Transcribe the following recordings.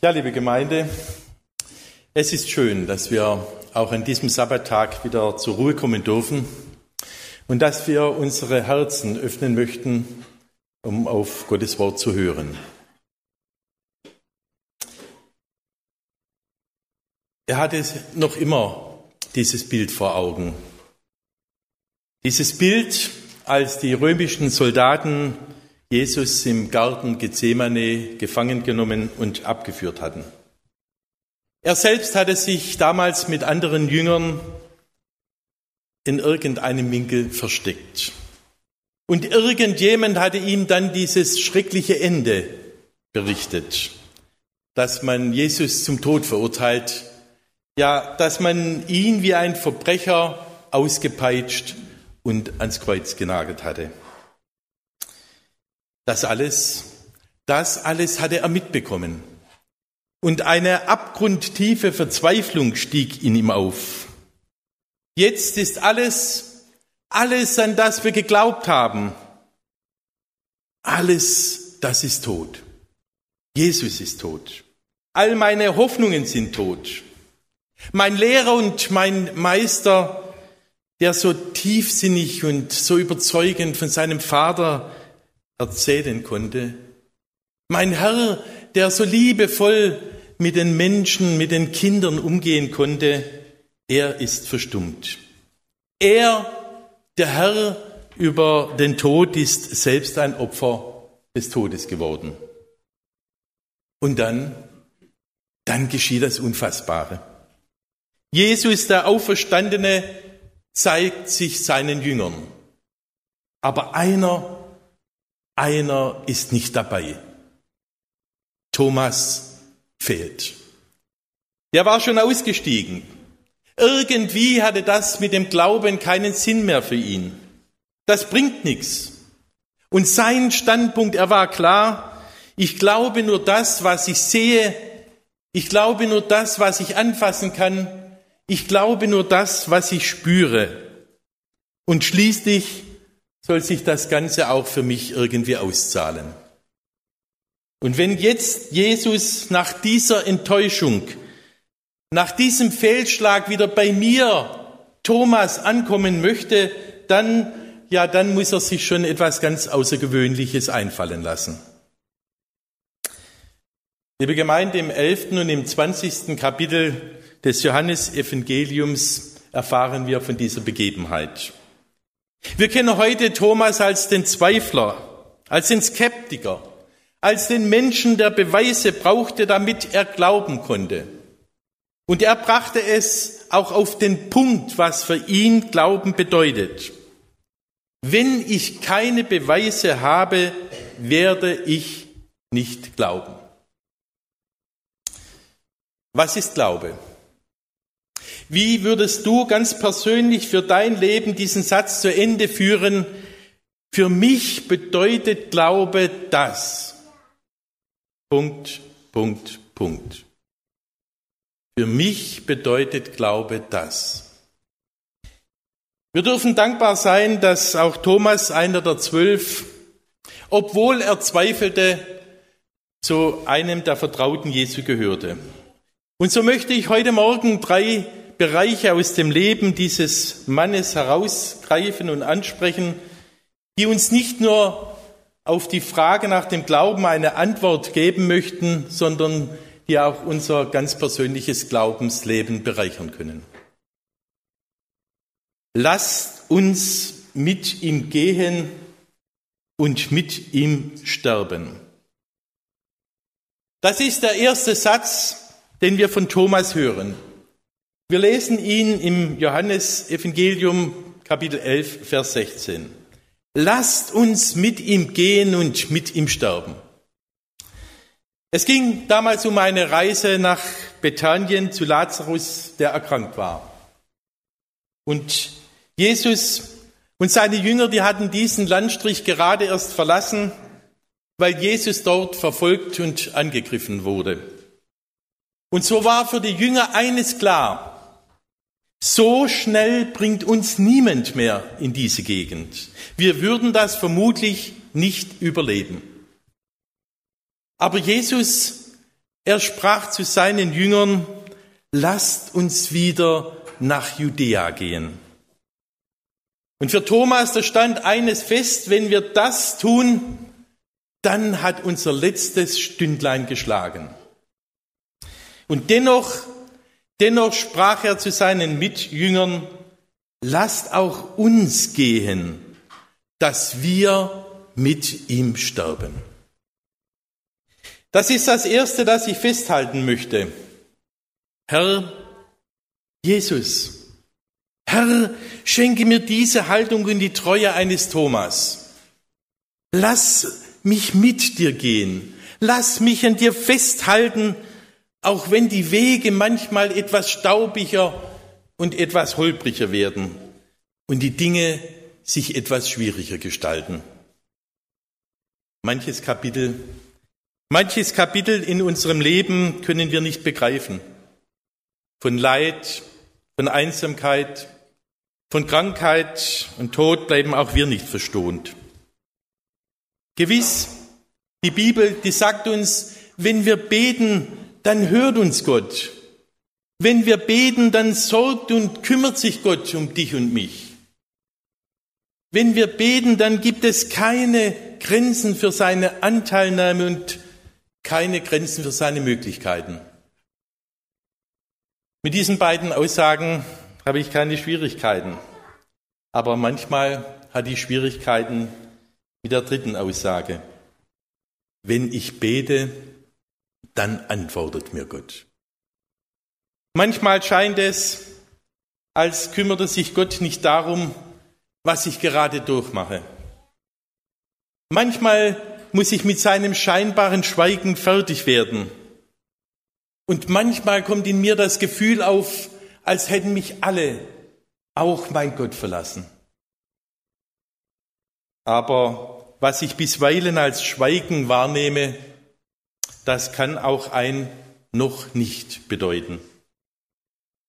Ja, liebe Gemeinde, es ist schön, dass wir auch an diesem Sabbattag wieder zur Ruhe kommen dürfen und dass wir unsere Herzen öffnen möchten, um auf Gottes Wort zu hören. Er hatte noch immer dieses Bild vor Augen. Dieses Bild, als die römischen Soldaten Jesus im Garten Gethsemane gefangen genommen und abgeführt hatten. Er selbst hatte sich damals mit anderen Jüngern in irgendeinem Winkel versteckt. Und irgendjemand hatte ihm dann dieses schreckliche Ende berichtet, dass man Jesus zum Tod verurteilt, ja, dass man ihn wie ein Verbrecher ausgepeitscht und ans Kreuz genagelt hatte. Das alles, das alles hatte er mitbekommen. Und eine abgrundtiefe Verzweiflung stieg in ihm auf. Jetzt ist alles, alles, an das wir geglaubt haben, alles, das ist tot. Jesus ist tot. All meine Hoffnungen sind tot. Mein Lehrer und mein Meister, der so tiefsinnig und so überzeugend von seinem Vater erzählen konnte. Mein Herr, der so liebevoll mit den Menschen, mit den Kindern umgehen konnte, er ist verstummt. Er, der Herr über den Tod, ist selbst ein Opfer des Todes geworden. Und dann, dann geschieht das Unfassbare. Jesus, der Auferstandene, zeigt sich seinen Jüngern. Aber einer einer ist nicht dabei. Thomas fehlt. Der war schon ausgestiegen. Irgendwie hatte das mit dem Glauben keinen Sinn mehr für ihn. Das bringt nichts. Und sein Standpunkt, er war klar, ich glaube nur das, was ich sehe, ich glaube nur das, was ich anfassen kann, ich glaube nur das, was ich spüre. Und schließlich soll sich das Ganze auch für mich irgendwie auszahlen. Und wenn jetzt Jesus nach dieser Enttäuschung, nach diesem Fehlschlag wieder bei mir, Thomas, ankommen möchte, dann, ja, dann muss er sich schon etwas ganz Außergewöhnliches einfallen lassen. Liebe Gemeinde, im 11. und im 20. Kapitel des Johannesevangeliums erfahren wir von dieser Begebenheit. Wir kennen heute Thomas als den Zweifler, als den Skeptiker, als den Menschen, der Beweise brauchte, damit er glauben konnte. Und er brachte es auch auf den Punkt, was für ihn Glauben bedeutet. Wenn ich keine Beweise habe, werde ich nicht glauben. Was ist Glaube? Wie würdest du ganz persönlich für dein Leben diesen Satz zu Ende führen? Für mich bedeutet Glaube das. Punkt, Punkt, Punkt. Für mich bedeutet Glaube das. Wir dürfen dankbar sein, dass auch Thomas, einer der zwölf, obwohl er zweifelte, zu einem der Vertrauten Jesu gehörte. Und so möchte ich heute Morgen drei Bereiche aus dem Leben dieses Mannes herausgreifen und ansprechen, die uns nicht nur auf die Frage nach dem Glauben eine Antwort geben möchten, sondern die auch unser ganz persönliches Glaubensleben bereichern können. Lasst uns mit ihm gehen und mit ihm sterben. Das ist der erste Satz, den wir von Thomas hören. Wir lesen ihn im Johannesevangelium Kapitel 11, Vers 16. Lasst uns mit ihm gehen und mit ihm sterben. Es ging damals um eine Reise nach Bethanien zu Lazarus, der erkrankt war. Und Jesus und seine Jünger, die hatten diesen Landstrich gerade erst verlassen, weil Jesus dort verfolgt und angegriffen wurde. Und so war für die Jünger eines klar, so schnell bringt uns niemand mehr in diese Gegend. Wir würden das vermutlich nicht überleben. Aber Jesus, Er sprach zu seinen Jüngern, lasst uns wieder nach Judäa gehen. Und für Thomas, da stand eines fest, wenn wir das tun, dann hat unser letztes Stündlein geschlagen. Und dennoch, dennoch sprach er zu seinen Mitjüngern, lasst auch uns gehen, dass wir mit ihm sterben. Das ist das Erste, das ich festhalten möchte. Herr Jesus, Herr, schenke mir diese Haltung und die Treue eines Thomas. Lass mich mit dir gehen. Lass mich an dir festhalten, auch wenn die Wege manchmal etwas staubiger und etwas holpriger werden und die Dinge sich etwas schwieriger gestalten. Manches Kapitel, manches Kapitel in unserem Leben können wir nicht begreifen. Von Leid, von Einsamkeit, von Krankheit und Tod bleiben auch wir nicht verstohnt. Gewiss, die Bibel, die sagt uns, wenn wir beten, dann hört uns Gott. Wenn wir beten, dann sorgt und kümmert sich Gott um dich und mich. Wenn wir beten, dann gibt es keine Grenzen für seine Anteilnahme und keine Grenzen für seine Möglichkeiten. Mit diesen beiden Aussagen habe ich keine Schwierigkeiten. Aber manchmal hat die Schwierigkeiten mit der dritten Aussage. Wenn ich bete, dann antwortet mir Gott. Manchmal scheint es, als kümmerte sich Gott nicht darum, was ich gerade durchmache. Manchmal muss ich mit seinem scheinbaren Schweigen fertig werden. Und manchmal kommt in mir das Gefühl auf, als hätten mich alle, auch mein Gott, verlassen. Aber was ich bisweilen als Schweigen wahrnehme, das kann auch ein noch nicht bedeuten.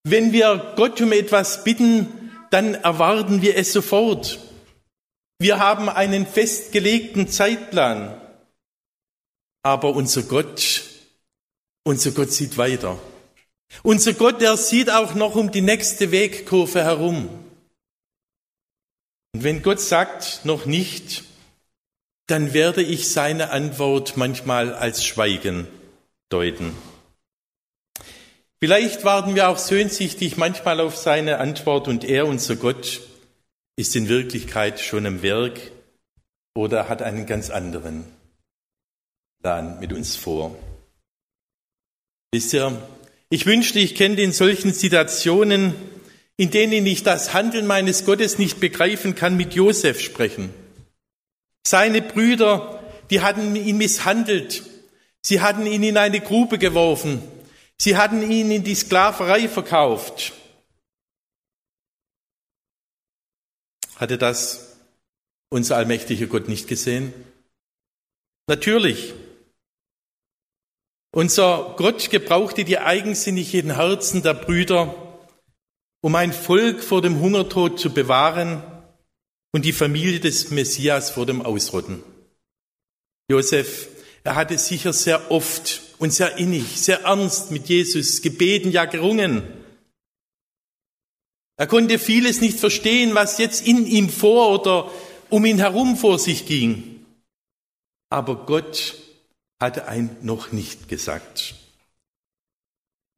Wenn wir Gott um etwas bitten, dann erwarten wir es sofort. Wir haben einen festgelegten Zeitplan. Aber unser Gott, unser Gott sieht weiter. Unser Gott, der sieht auch noch um die nächste Wegkurve herum. Und wenn Gott sagt, noch nicht, dann werde ich seine Antwort manchmal als Schweigen deuten. Vielleicht warten wir auch sehnsüchtig manchmal auf seine Antwort und er, unser Gott, ist in Wirklichkeit schon im Werk oder hat einen ganz anderen Plan mit uns vor. Wisst ihr, ich wünschte, ich könnte in solchen Situationen, in denen ich das Handeln meines Gottes nicht begreifen kann, mit Josef sprechen. Seine Brüder, die hatten ihn misshandelt. Sie hatten ihn in eine Grube geworfen. Sie hatten ihn in die Sklaverei verkauft. Hatte das unser allmächtiger Gott nicht gesehen? Natürlich. Unser Gott gebrauchte die eigensinnigen Herzen der Brüder, um ein Volk vor dem Hungertod zu bewahren und die Familie des Messias vor dem Ausrotten. Josef, er hatte sicher sehr oft und sehr innig, sehr ernst mit Jesus gebeten, ja gerungen. Er konnte vieles nicht verstehen, was jetzt in ihm vor oder um ihn herum vor sich ging. Aber Gott hatte ein noch nicht gesagt.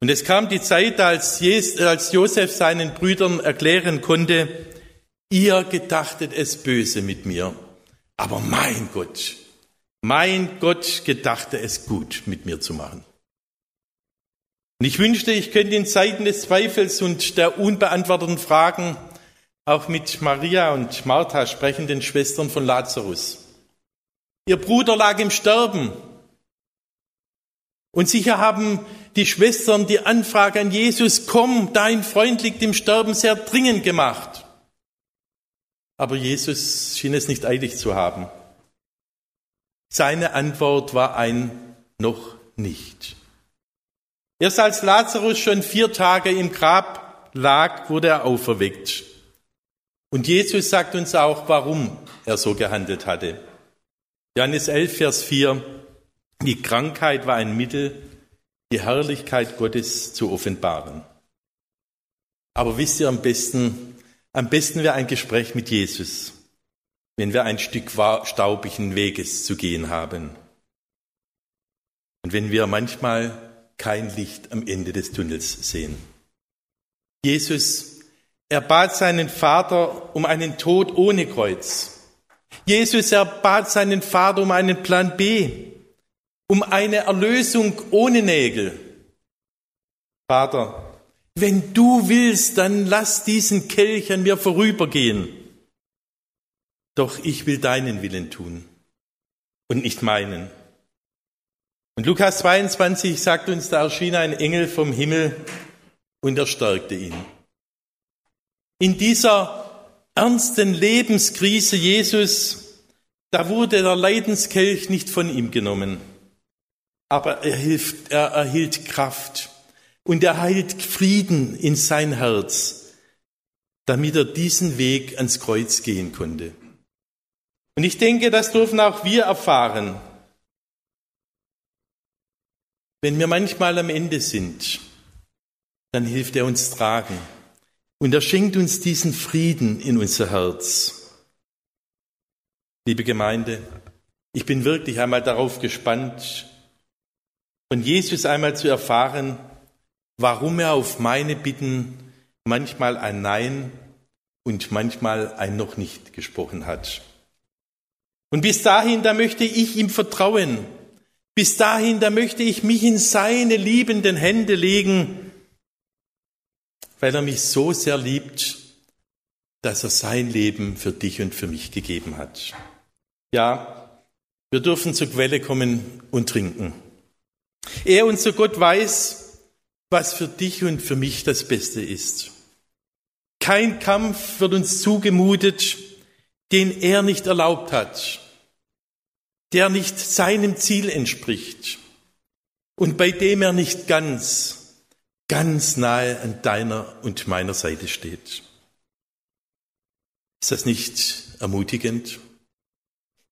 Und es kam die Zeit, als Josef seinen Brüdern erklären konnte, ihr gedachtet es böse mit mir, aber mein Gott, mein Gott gedachte es gut mit mir zu machen. Und ich wünschte, ich könnte in Zeiten des Zweifels und der unbeantworteten Fragen auch mit Maria und Martha sprechen, den Schwestern von Lazarus. Ihr Bruder lag im Sterben und sicher haben die Schwestern die Anfrage an Jesus, komm, dein Freund liegt im Sterben, sehr dringend gemacht. Aber Jesus schien es nicht eilig zu haben. Seine Antwort war ein noch nicht. Erst als Lazarus schon vier Tage im Grab lag, wurde er auferweckt. Und Jesus sagt uns auch, warum er so gehandelt hatte. Johannes 11, Vers 4. Die Krankheit war ein Mittel, die Herrlichkeit Gottes zu offenbaren. Aber wisst ihr am besten, am besten wäre ein Gespräch mit Jesus, wenn wir ein Stück staubigen Weges zu gehen haben. Und wenn wir manchmal kein Licht am Ende des Tunnels sehen. Jesus, er bat seinen Vater um einen Tod ohne Kreuz. Jesus, er bat seinen Vater um einen Plan B, um eine Erlösung ohne Nägel. Vater, wenn du willst, dann lass diesen Kelch an mir vorübergehen. Doch ich will deinen Willen tun und nicht meinen. Und Lukas 22 sagt uns, da erschien ein Engel vom Himmel und er stärkte ihn. In dieser ernsten Lebenskrise Jesus, da wurde der Leidenskelch nicht von ihm genommen, aber er, hilft, er erhielt Kraft und er heilt Frieden in sein Herz, damit er diesen Weg ans Kreuz gehen konnte. Und ich denke, das dürfen auch wir erfahren. Wenn wir manchmal am Ende sind, dann hilft er uns tragen. Und er schenkt uns diesen Frieden in unser Herz. Liebe Gemeinde, ich bin wirklich einmal darauf gespannt, von Jesus einmal zu erfahren, warum er auf meine Bitten manchmal ein Nein und manchmal ein noch nicht gesprochen hat. Und bis dahin, da möchte ich ihm vertrauen. Bis dahin, da möchte ich mich in seine liebenden Hände legen, weil er mich so sehr liebt, dass er sein Leben für dich und für mich gegeben hat. Ja, wir dürfen zur Quelle kommen und trinken. Er, unser Gott, weiß, was für dich und für mich das Beste ist. Kein Kampf wird uns zugemutet, den er nicht erlaubt hat der nicht seinem Ziel entspricht und bei dem er nicht ganz, ganz nahe an deiner und meiner Seite steht. Ist das nicht ermutigend?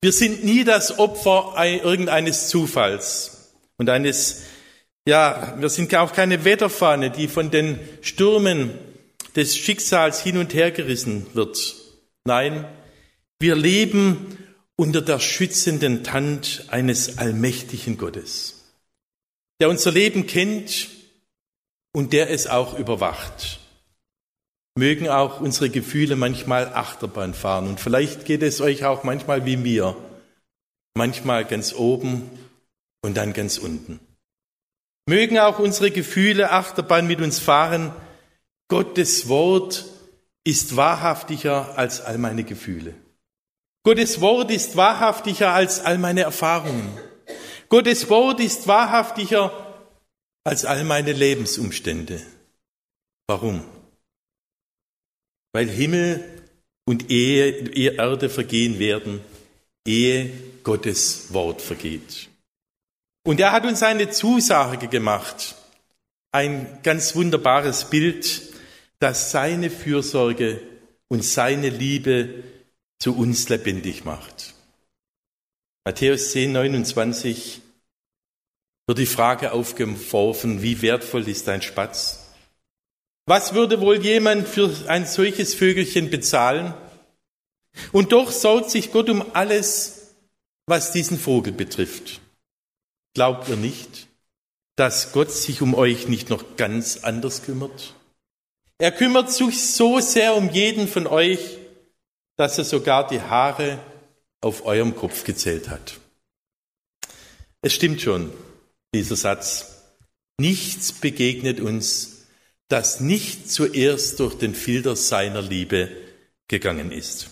Wir sind nie das Opfer irgendeines Zufalls und eines, ja, wir sind auch keine Wetterfahne, die von den Stürmen des Schicksals hin und her gerissen wird. Nein, wir leben unter der schützenden Hand eines allmächtigen Gottes, der unser Leben kennt und der es auch überwacht. Mögen auch unsere Gefühle manchmal Achterbahn fahren und vielleicht geht es euch auch manchmal wie mir, manchmal ganz oben und dann ganz unten. Mögen auch unsere Gefühle Achterbahn mit uns fahren. Gottes Wort ist wahrhaftiger als all meine Gefühle. Gottes Wort ist wahrhaftiger als all meine Erfahrungen. Gottes Wort ist wahrhaftiger als all meine Lebensumstände. Warum? Weil Himmel und Ehe, Erde vergehen werden, ehe Gottes Wort vergeht. Und er hat uns eine Zusage gemacht, ein ganz wunderbares Bild, das seine Fürsorge und seine Liebe zu uns lebendig macht. Matthäus 10, 29 wird die Frage aufgeworfen, wie wertvoll ist ein Spatz? Was würde wohl jemand für ein solches Vögelchen bezahlen? Und doch sorgt sich Gott um alles, was diesen Vogel betrifft. Glaubt ihr nicht, dass Gott sich um euch nicht noch ganz anders kümmert? Er kümmert sich so sehr um jeden von euch, dass er sogar die Haare auf eurem Kopf gezählt hat. Es stimmt schon, dieser Satz. Nichts begegnet uns, das nicht zuerst durch den Filter seiner Liebe gegangen ist.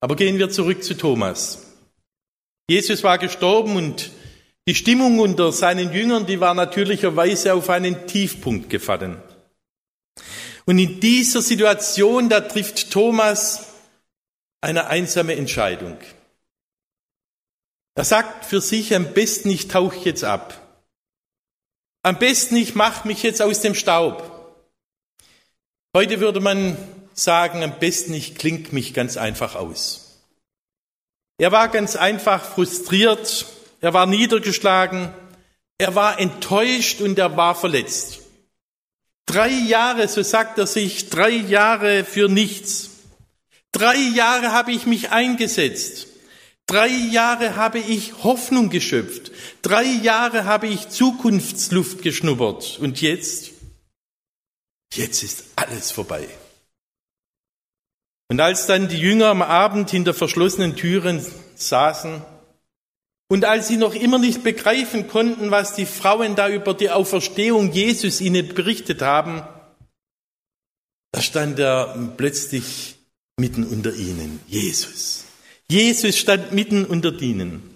Aber gehen wir zurück zu Thomas. Jesus war gestorben und die Stimmung unter seinen Jüngern, die war natürlicherweise auf einen Tiefpunkt gefallen. Und in dieser Situation, da trifft Thomas eine einsame Entscheidung. Er sagt für sich, am besten ich tauche jetzt ab. Am besten ich mache mich jetzt aus dem Staub. Heute würde man sagen, am besten ich klink mich ganz einfach aus. Er war ganz einfach frustriert, er war niedergeschlagen, Er war enttäuscht und er war verletzt. Drei Jahre, so sagt er sich, drei Jahre für nichts. Drei Jahre habe ich mich eingesetzt. Drei Jahre habe ich Hoffnung geschöpft. Drei Jahre habe ich Zukunftsluft geschnuppert. Und jetzt? Jetzt ist alles vorbei. Und als dann die Jünger am Abend hinter verschlossenen Türen saßen und als sie noch immer nicht begreifen konnten, was die Frauen da über die Auferstehung Jesus ihnen berichtet haben, da stand er plötzlich mitten unter ihnen, Jesus. Jesus stand mitten unter ihnen.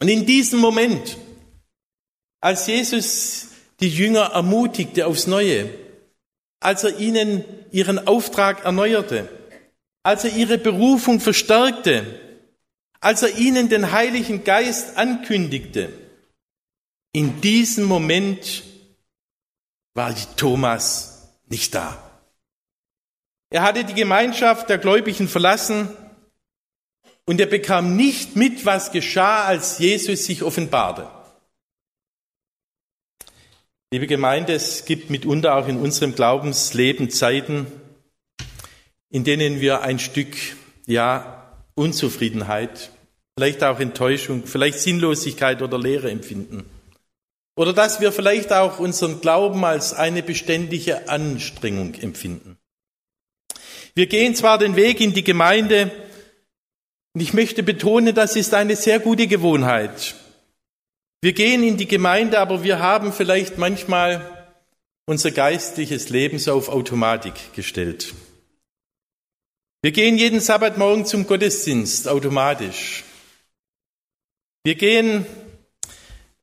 Und in diesem Moment, als Jesus die Jünger ermutigte aufs Neue, als er ihnen ihren Auftrag erneuerte, als er ihre Berufung verstärkte, als er ihnen den Heiligen Geist ankündigte, in diesem Moment war Thomas nicht da. Er hatte die Gemeinschaft der Gläubigen verlassen und er bekam nicht mit, was geschah, als Jesus sich offenbarte. Liebe Gemeinde, es gibt mitunter auch in unserem Glaubensleben Zeiten, in denen wir ein Stück, ja, Unzufriedenheit, vielleicht auch Enttäuschung, vielleicht Sinnlosigkeit oder Leere empfinden. Oder dass wir vielleicht auch unseren Glauben als eine beständige Anstrengung empfinden. Wir gehen zwar den Weg in die Gemeinde, und ich möchte betonen, das ist eine sehr gute Gewohnheit. Wir gehen in die Gemeinde, aber wir haben vielleicht manchmal unser geistliches Leben so auf Automatik gestellt. Wir gehen jeden Sabbatmorgen zum Gottesdienst automatisch. Wir gehen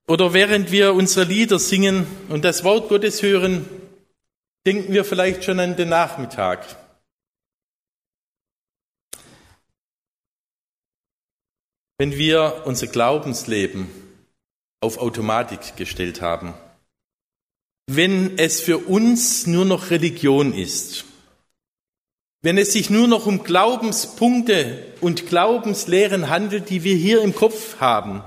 oder während wir unsere Lieder singen und das Wort Gottes hören, denken wir vielleicht schon an den Nachmittag. Wenn wir unser Glaubensleben auf Automatik gestellt haben, wenn es für uns nur noch Religion ist, wenn es sich nur noch um Glaubenspunkte und Glaubenslehren handelt, die wir hier im Kopf haben,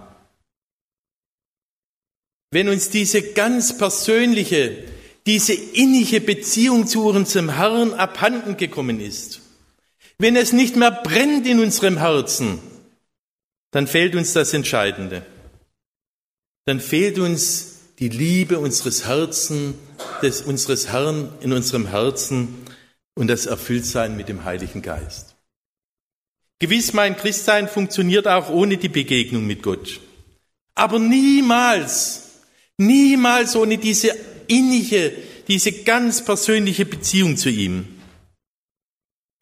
wenn uns diese ganz persönliche, diese innige Beziehung zu unserem Herrn abhanden gekommen ist, wenn es nicht mehr brennt in unserem Herzen, dann fehlt uns das Entscheidende. Dann fehlt uns die Liebe unseres Herzens, des, unseres Herrn in unserem Herzen, und das Erfülltsein mit dem Heiligen Geist. Gewiss, mein Christsein funktioniert auch ohne die Begegnung mit Gott. Aber niemals, niemals ohne diese innige, diese ganz persönliche Beziehung zu ihm.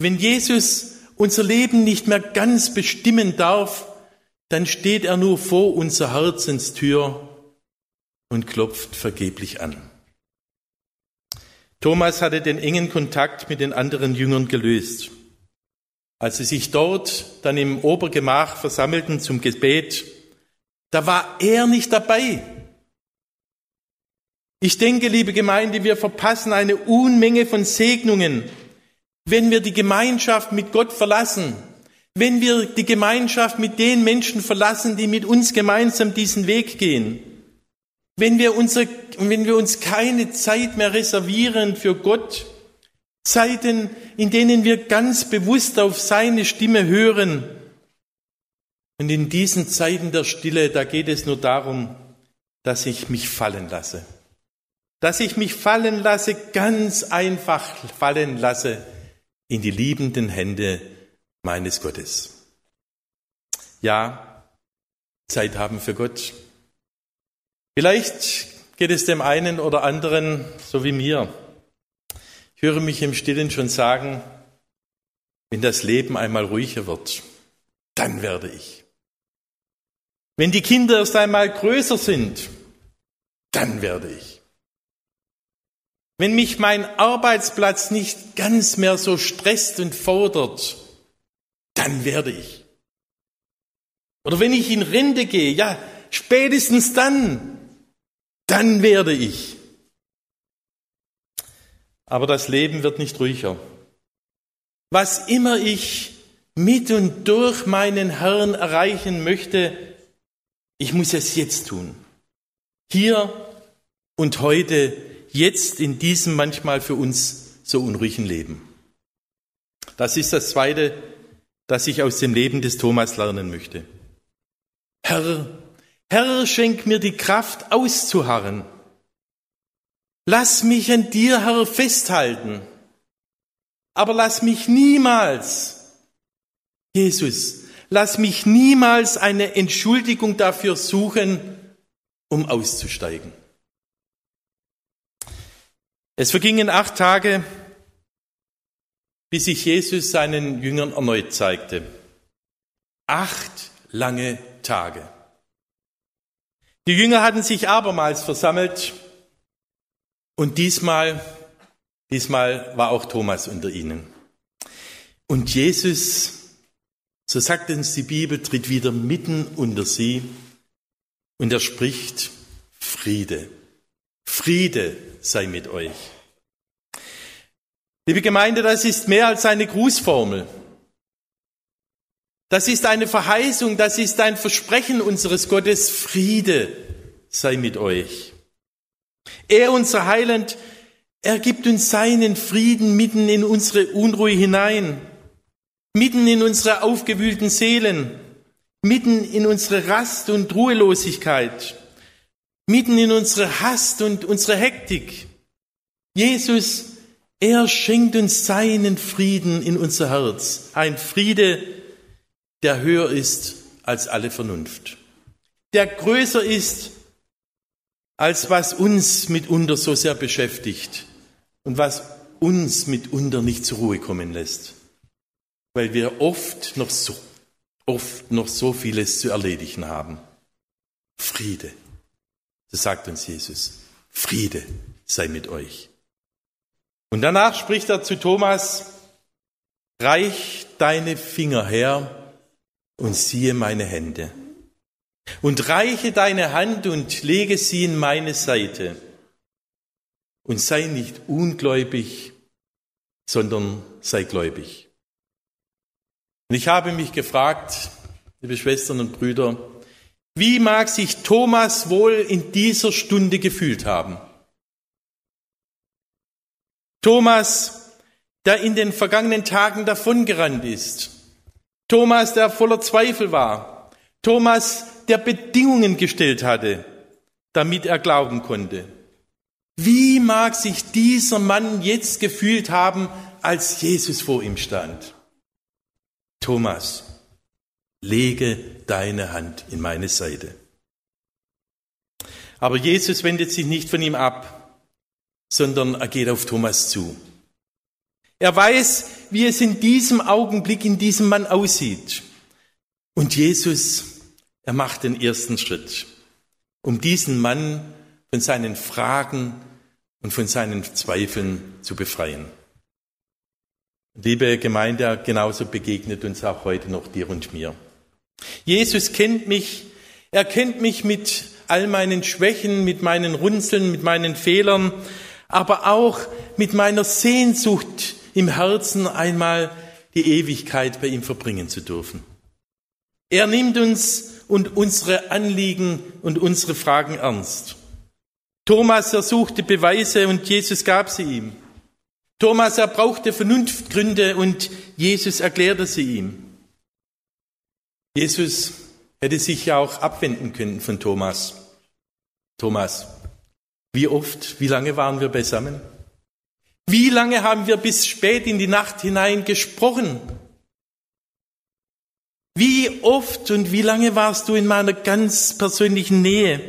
Wenn Jesus unser Leben nicht mehr ganz bestimmen darf, dann steht er nur vor unserer Herzenstür und klopft vergeblich an. Thomas hatte den engen Kontakt mit den anderen Jüngern gelöst. Als sie sich dort dann im Obergemach versammelten zum Gebet, da war er nicht dabei. Ich denke, liebe Gemeinde, wir verpassen eine Unmenge von Segnungen, wenn wir die Gemeinschaft mit Gott verlassen, wenn wir die Gemeinschaft mit den Menschen verlassen, die mit uns gemeinsam diesen Weg gehen. Wenn wir, unsere, wenn wir uns keine Zeit mehr reservieren für Gott, Zeiten, in denen wir ganz bewusst auf seine Stimme hören. Und in diesen Zeiten der Stille, da geht es nur darum, dass ich mich fallen lasse. Dass ich mich fallen lasse, ganz einfach fallen lasse in die liebenden Hände meines Gottes. Ja, Zeit haben für Gott. Vielleicht geht es dem einen oder anderen so wie mir. Ich höre mich im Stillen schon sagen, wenn das Leben einmal ruhiger wird, dann werde ich. Wenn die Kinder erst einmal größer sind, dann werde ich. Wenn mich mein Arbeitsplatz nicht ganz mehr so stresst und fordert, dann werde ich. Oder wenn ich in Rente gehe, ja, spätestens dann dann werde ich. Aber das Leben wird nicht ruhiger. Was immer ich mit und durch meinen Herrn erreichen möchte, ich muss es jetzt tun. Hier und heute, jetzt in diesem manchmal für uns so unruhigen Leben. Das ist das Zweite, das ich aus dem Leben des Thomas lernen möchte. Herr, Herr, schenk mir die Kraft auszuharren. Lass mich an dir, Herr, festhalten. Aber lass mich niemals, Jesus, lass mich niemals eine Entschuldigung dafür suchen, um auszusteigen. Es vergingen acht Tage, bis sich Jesus seinen Jüngern erneut zeigte. Acht lange Tage. Die Jünger hatten sich abermals versammelt und diesmal, diesmal war auch Thomas unter ihnen. Und Jesus, so sagt uns die Bibel, tritt wieder mitten unter sie und er spricht Friede. Friede sei mit euch. Liebe Gemeinde, das ist mehr als eine Grußformel. Das ist eine Verheißung, das ist ein Versprechen unseres Gottes. Friede sei mit euch. Er, unser Heiland, er gibt uns seinen Frieden mitten in unsere Unruhe hinein, mitten in unsere aufgewühlten Seelen, mitten in unsere Rast und Ruhelosigkeit, mitten in unsere Hast und unsere Hektik. Jesus er schenkt uns seinen Frieden in unser Herz. Ein Friede, der höher ist als alle Vernunft. Der größer ist, als was uns mitunter so sehr beschäftigt und was uns mitunter nicht zur Ruhe kommen lässt. Weil wir oft noch so, oft noch so vieles zu erledigen haben. Friede. Das sagt uns Jesus. Friede sei mit euch. Und danach spricht er zu Thomas, reich deine Finger her und siehe meine Hände. Und reiche deine Hand und lege sie in meine Seite. Und sei nicht ungläubig, sondern sei gläubig. Und ich habe mich gefragt, liebe Schwestern und Brüder, wie mag sich Thomas wohl in dieser Stunde gefühlt haben? Thomas, der in den vergangenen Tagen davongerannt ist. Thomas, der voller Zweifel war. Thomas, der Bedingungen gestellt hatte, damit er glauben konnte. Wie mag sich dieser Mann jetzt gefühlt haben, als Jesus vor ihm stand? Thomas, lege deine Hand in meine Seite. Aber Jesus wendet sich nicht von ihm ab sondern er geht auf Thomas zu. Er weiß, wie es in diesem Augenblick in diesem Mann aussieht. Und Jesus, er macht den ersten Schritt, um diesen Mann von seinen Fragen und von seinen Zweifeln zu befreien. Liebe Gemeinde, genauso begegnet uns auch heute noch dir und mir. Jesus kennt mich, er kennt mich mit all meinen Schwächen, mit meinen Runzeln, mit meinen Fehlern, aber auch mit meiner Sehnsucht im Herzen einmal die Ewigkeit bei ihm verbringen zu dürfen. Er nimmt uns und unsere Anliegen und unsere Fragen ernst. Thomas ersuchte Beweise und Jesus gab sie ihm. Thomas, er brauchte Vernunftgründe und Jesus erklärte sie ihm. Jesus hätte sich ja auch abwenden können von Thomas. Thomas, wie oft, wie lange waren wir beisammen? Wie lange haben wir bis spät in die Nacht hinein gesprochen? Wie oft und wie lange warst du in meiner ganz persönlichen Nähe?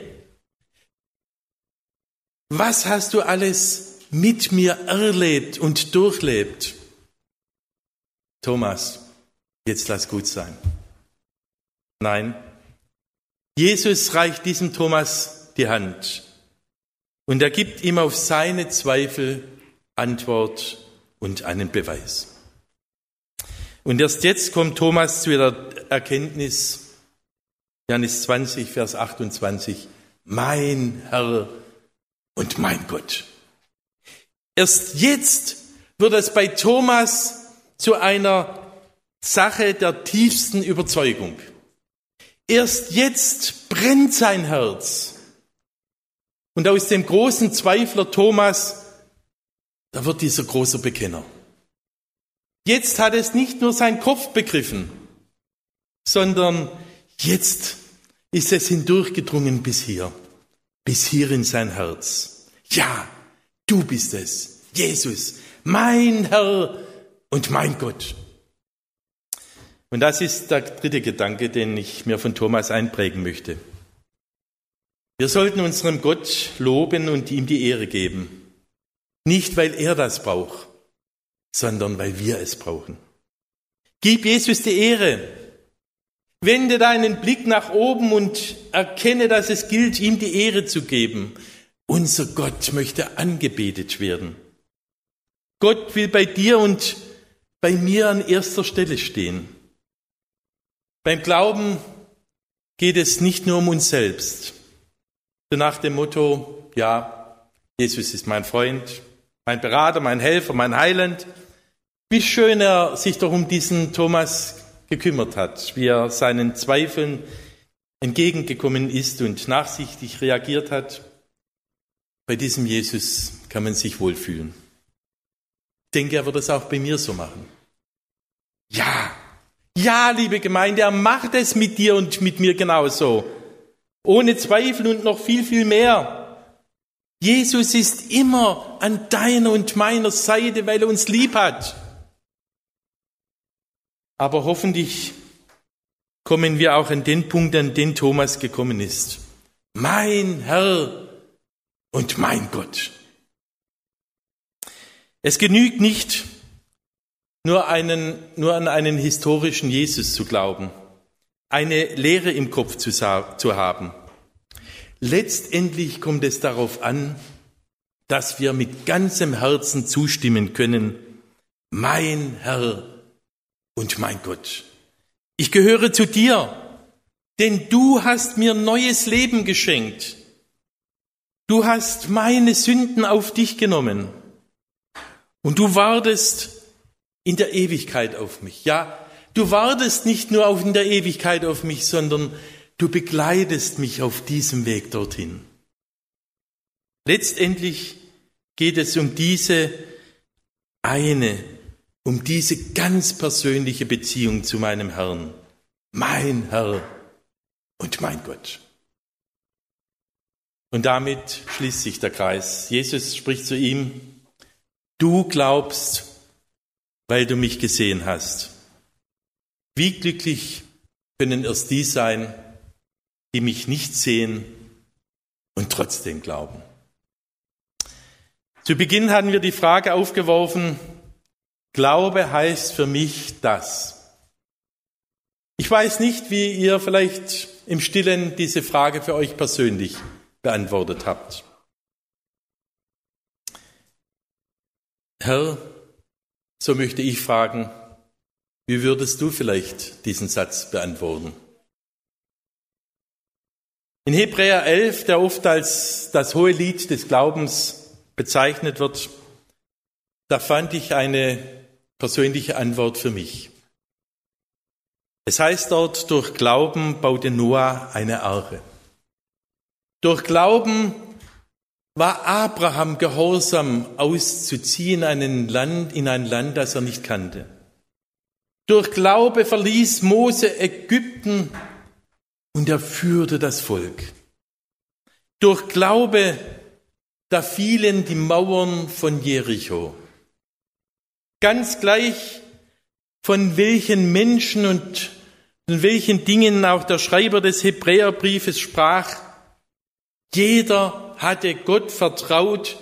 Was hast du alles mit mir erlebt und durchlebt? Thomas, jetzt lass gut sein. Nein, Jesus reicht diesem Thomas die Hand und er gibt ihm auf seine Zweifel Antwort und einen Beweis. Und erst jetzt kommt Thomas zu der Erkenntnis, Johannes 20, Vers 28, mein Herr und mein Gott. Erst jetzt wird es bei Thomas zu einer Sache der tiefsten Überzeugung. Erst jetzt brennt sein Herz Und aus dem großen Zweifler Thomas, da wird dieser große Bekenner. Jetzt hat es nicht nur sein Kopf begriffen, sondern jetzt ist es hindurchgedrungen bis hier, bis hier in sein Herz. Ja, du bist es, Jesus, mein Herr und mein Gott. Und das ist der dritte Gedanke, den ich mir von Thomas einprägen möchte. Wir sollten unserem Gott loben und ihm die Ehre geben. Nicht, weil er das braucht, sondern weil wir es brauchen. Gib Jesus die Ehre. Wende deinen Blick nach oben und erkenne, dass es gilt, ihm die Ehre zu geben. Unser Gott möchte angebetet werden. Gott will bei dir und bei mir an erster Stelle stehen. Beim Glauben geht es nicht nur um uns selbst. So nach dem Motto, ja, Jesus ist mein Freund, mein Berater, mein Helfer, mein Heiland. Wie schön er sich doch um diesen Thomas gekümmert hat, wie er seinen Zweifeln entgegengekommen ist und nachsichtig reagiert hat. Bei diesem Jesus kann man sich wohlfühlen. Ich denke, er wird es auch bei mir so machen. Ja, ja, liebe Gemeinde, er macht es mit dir und mit mir genauso. Ohne Zweifel und noch viel, viel mehr. Jesus ist immer an deiner und meiner Seite, weil er uns lieb hat. Aber hoffentlich kommen wir auch an den Punkt, an den Thomas gekommen ist. Mein Herr und mein Gott. Es genügt nicht, nur, einen, nur an einen historischen Jesus zu glauben, eine Lehre im Kopf zu, zu haben. Letztendlich kommt es darauf an, dass wir mit ganzem Herzen zustimmen können, mein Herr und mein Gott. Ich gehöre zu dir, denn du hast mir neues Leben geschenkt. Du hast meine Sünden auf dich genommen und du wartest in der Ewigkeit auf mich. Ja, du wartest nicht nur auf in der Ewigkeit auf mich, sondern du begleitest mich auf diesem Weg dorthin. Letztendlich geht es um diese eine, um diese ganz persönliche Beziehung zu meinem Herrn, mein Herr und mein Gott. Und damit schließt sich der Kreis. Jesus spricht zu ihm, du glaubst, weil du mich gesehen hast. Wie glücklich können erst die sein, die mich nicht sehen und trotzdem glauben. Zu Beginn hatten wir die Frage aufgeworfen, Glaube heißt für mich das. Ich weiß nicht, wie ihr vielleicht im stillen diese Frage für euch persönlich beantwortet habt. Herr, so möchte ich fragen, wie würdest du vielleicht diesen Satz beantworten? In Hebräer 11, der oft als das hohe Lied des Glaubens bezeichnet wird, da fand ich eine persönliche Antwort für mich. Es heißt dort, durch Glauben baute Noah eine Arche. Durch Glauben war Abraham gehorsam auszuziehen in ein Land, in ein Land, das er nicht kannte. Durch Glaube verließ Mose Ägypten und er führte das Volk. Durch Glaube, da fielen die Mauern von Jericho. Ganz gleich, von welchen Menschen und von welchen Dingen auch der Schreiber des Hebräerbriefes sprach, jeder hatte Gott vertraut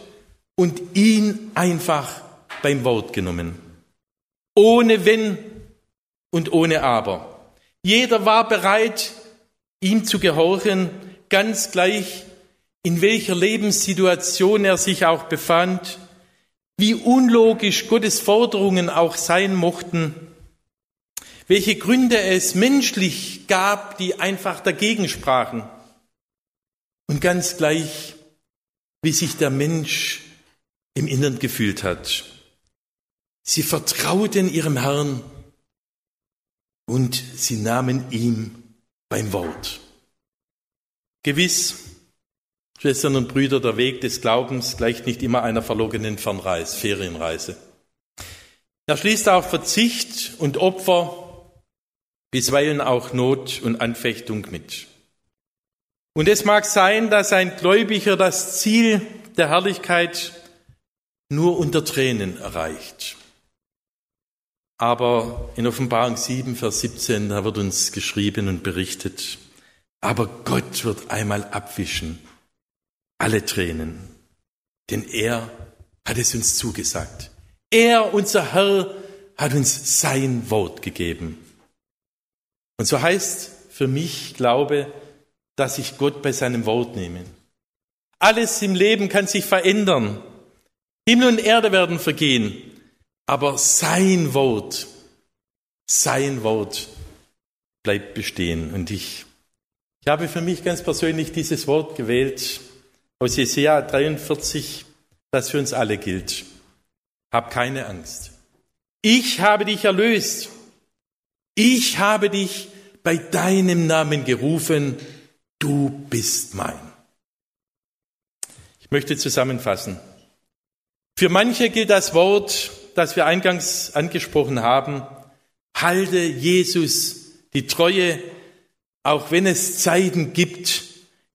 und ihn einfach beim Wort genommen. Ohne Wenn und ohne Aber. Jeder war bereit, ihm zu gehorchen, ganz gleich, in welcher Lebenssituation er sich auch befand, wie unlogisch Gottes Forderungen auch sein mochten, welche Gründe es menschlich gab, die einfach dagegen sprachen. Und ganz gleich, wie sich der Mensch im Innern gefühlt hat. Sie vertrauten ihrem Herrn und sie nahmen ihm beim Wort. Gewiss, Schwestern und Brüder, der Weg des Glaubens gleicht nicht immer einer verlogenen Fernreise, Ferienreise. Er schließt auch Verzicht und Opfer, bisweilen auch Not und Anfechtung mit. Und es mag sein, dass ein Gläubiger das Ziel der Herrlichkeit nur unter Tränen erreicht. Aber in Offenbarung 7, Vers 17, da wird uns geschrieben und berichtet, aber Gott wird einmal abwischen alle Tränen, denn er hat es uns zugesagt. Er, unser Herr, hat uns sein Wort gegeben. Und so heißt für mich Glaube, dass ich Gott bei seinem Wort nehme. Alles im Leben kann sich verändern. Himmel und Erde werden vergehen, aber sein Wort, sein Wort bleibt bestehen. Und ich, ich habe für mich ganz persönlich dieses Wort gewählt, aus Jesaja 43, das für uns alle gilt. Hab keine Angst. Ich habe dich erlöst. Ich habe dich bei deinem Namen gerufen. Du bist mein. Ich möchte zusammenfassen. Für manche gilt das Wort, das wir eingangs angesprochen haben. Halte Jesus die Treue, auch wenn es Zeiten gibt,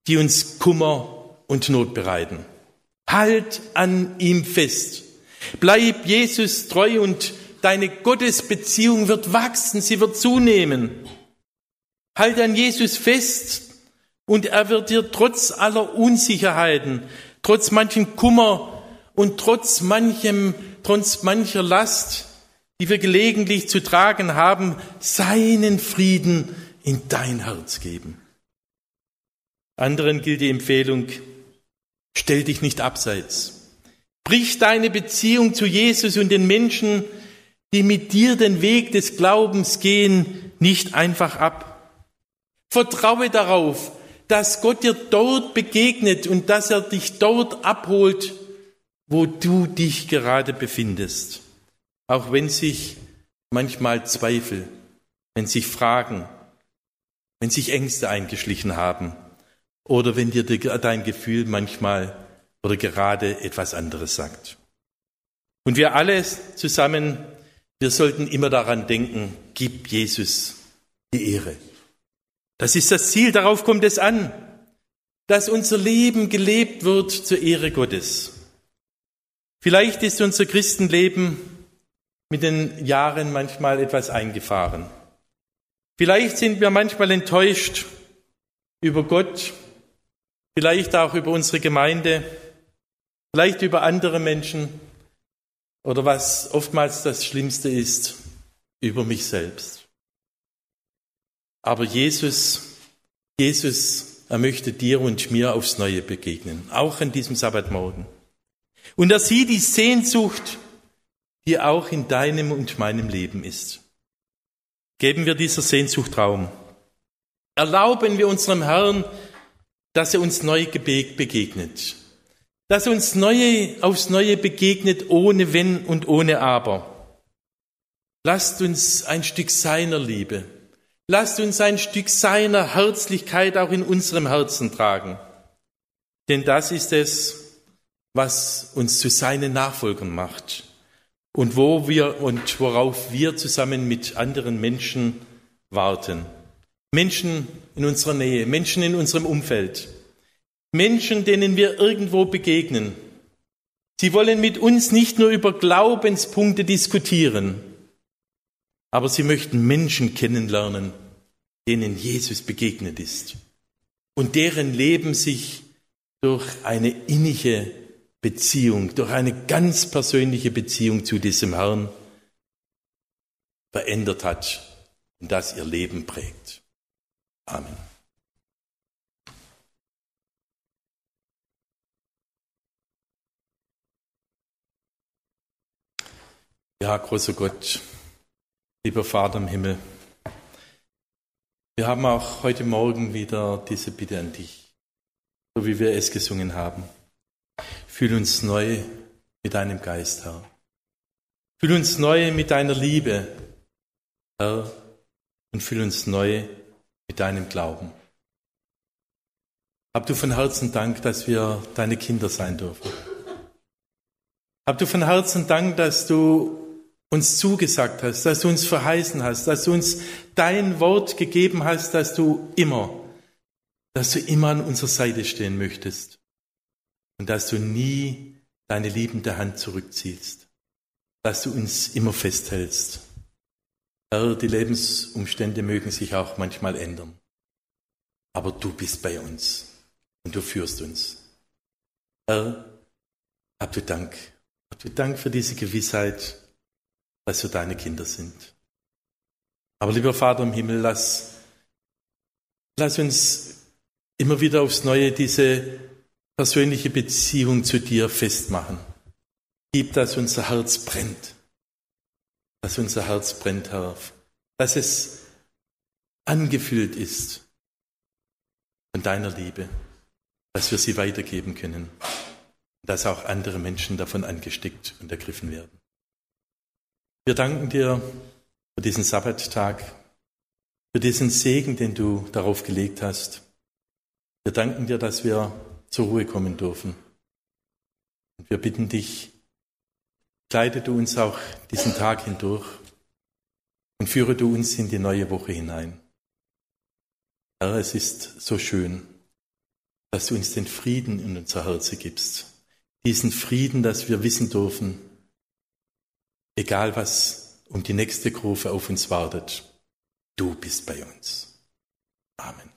die uns Kummer und Not bereiten. Halt an ihm fest. Bleib Jesus treu und deine Gottesbeziehung wird wachsen, sie wird zunehmen. Halt an Jesus fest und er wird dir trotz aller Unsicherheiten, trotz manchem Kummer und trotz manchem, trotz mancher Last, die wir gelegentlich zu tragen haben, seinen Frieden in dein Herz geben. Anderen gilt die Empfehlung, Stell dich nicht abseits. Brich deine Beziehung zu Jesus und den Menschen, die mit dir den Weg des Glaubens gehen, nicht einfach ab. Vertraue darauf, dass Gott dir dort begegnet und dass er dich dort abholt, wo du dich gerade befindest. Auch wenn sich manchmal Zweifel, wenn sich Fragen, wenn sich Ängste eingeschlichen haben oder wenn dir dein Gefühl manchmal oder gerade etwas anderes sagt. Und wir alle zusammen, wir sollten immer daran denken, gib Jesus die Ehre. Das ist das Ziel, darauf kommt es an, dass unser Leben gelebt wird zur Ehre Gottes. Vielleicht ist unser Christenleben mit den Jahren manchmal etwas eingefahren. Vielleicht sind wir manchmal enttäuscht über Gott vielleicht auch über unsere Gemeinde, vielleicht über andere Menschen oder was oftmals das Schlimmste ist, über mich selbst. Aber Jesus, Jesus, er möchte dir und mir aufs Neue begegnen, auch an diesem Sabbatmorgen. Und er sieht die Sehnsucht, die auch in deinem und meinem Leben ist. Geben wir dieser Sehnsucht Raum. Erlauben wir unserem Herrn, dass er uns neu begegnet. Dass er uns neue, aufs Neue begegnet, ohne Wenn und ohne Aber. Lasst uns ein Stück seiner Liebe, lasst uns ein Stück seiner Herzlichkeit auch in unserem Herzen tragen. Denn das ist es, was uns zu seinen Nachfolgern macht und wo wir und worauf wir zusammen mit anderen Menschen warten. Menschen in unserer Nähe, Menschen in unserem Umfeld, Menschen, denen wir irgendwo begegnen. Sie wollen mit uns nicht nur über Glaubenspunkte diskutieren, aber sie möchten Menschen kennenlernen, denen Jesus begegnet ist und deren Leben sich durch eine innige Beziehung, durch eine ganz persönliche Beziehung zu diesem Herrn verändert hat und das ihr Leben prägt. Amen. Ja, großer Gott, lieber Vater im Himmel, wir haben auch heute Morgen wieder diese Bitte an dich, so wie wir es gesungen haben. Fühl uns neu mit deinem Geist, Herr. Fühl uns neu mit deiner Liebe, Herr, und fühl uns neu mit deinem Glauben. Hab du von Herzen Dank, dass wir deine Kinder sein dürfen. Hab du von Herzen Dank, dass du uns zugesagt hast, dass du uns verheißen hast, dass du uns dein Wort gegeben hast, dass du immer, dass du immer an unserer Seite stehen möchtest und dass du nie deine liebende Hand zurückziehst, dass du uns immer festhältst. Herr, die Lebensumstände mögen sich auch manchmal ändern, aber du bist bei uns und du führst uns. Herr, hab du Dank, hab du Dank für diese Gewissheit, dass wir deine Kinder sind. Aber lieber Vater im Himmel, lass, lass uns immer wieder aufs Neue diese persönliche Beziehung zu dir festmachen. Gib, dass unser Herz brennt. Dass unser Herz brennt, Herr. Dass es angefüllt ist von deiner Liebe. Dass wir sie weitergeben können. Dass auch andere Menschen davon angesteckt und ergriffen werden. Wir danken dir für diesen Sabbattag, für diesen Segen, den du darauf gelegt hast. Wir danken dir, dass wir zur Ruhe kommen dürfen. Und wir bitten dich, kleide du uns auch diesen Tag hindurch und führe du uns in die neue Woche hinein. Herr, es ist so schön, dass du uns den Frieden in unser Herz gibst. Diesen Frieden, dass wir wissen dürfen, egal was um die nächste Kurve auf uns wartet, du bist bei uns. Amen.